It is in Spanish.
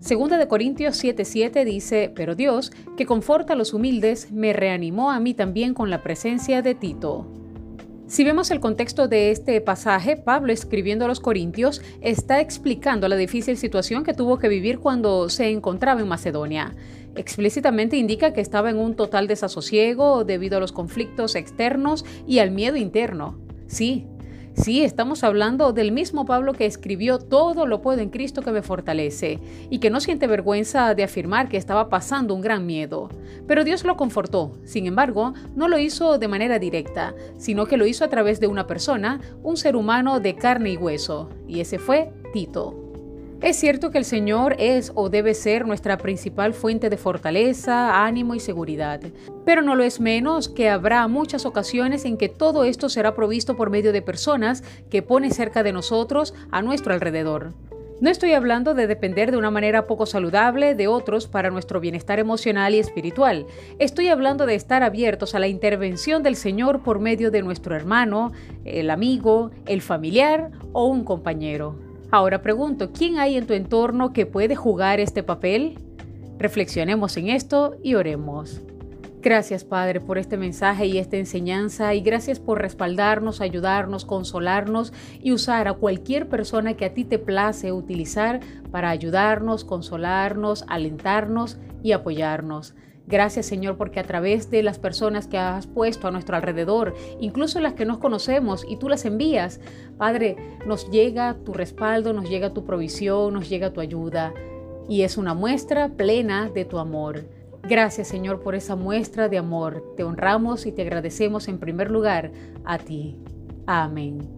Segunda de Corintios 7:7 dice, pero Dios, que conforta a los humildes, me reanimó a mí también con la presencia de Tito. Si vemos el contexto de este pasaje, Pablo escribiendo a los Corintios está explicando la difícil situación que tuvo que vivir cuando se encontraba en Macedonia. Explícitamente indica que estaba en un total desasosiego debido a los conflictos externos y al miedo interno. Sí, Sí, estamos hablando del mismo Pablo que escribió Todo lo puedo en Cristo que me fortalece y que no siente vergüenza de afirmar que estaba pasando un gran miedo. Pero Dios lo confortó. Sin embargo, no lo hizo de manera directa, sino que lo hizo a través de una persona, un ser humano de carne y hueso, y ese fue Tito. Es cierto que el Señor es o debe ser nuestra principal fuente de fortaleza, ánimo y seguridad, pero no lo es menos que habrá muchas ocasiones en que todo esto será provisto por medio de personas que pone cerca de nosotros a nuestro alrededor. No estoy hablando de depender de una manera poco saludable de otros para nuestro bienestar emocional y espiritual. Estoy hablando de estar abiertos a la intervención del Señor por medio de nuestro hermano, el amigo, el familiar o un compañero. Ahora pregunto, ¿quién hay en tu entorno que puede jugar este papel? Reflexionemos en esto y oremos. Gracias Padre por este mensaje y esta enseñanza y gracias por respaldarnos, ayudarnos, consolarnos y usar a cualquier persona que a ti te place utilizar para ayudarnos, consolarnos, alentarnos y apoyarnos. Gracias Señor porque a través de las personas que has puesto a nuestro alrededor, incluso las que nos conocemos y tú las envías, Padre, nos llega tu respaldo, nos llega tu provisión, nos llega tu ayuda y es una muestra plena de tu amor. Gracias Señor por esa muestra de amor. Te honramos y te agradecemos en primer lugar a ti. Amén.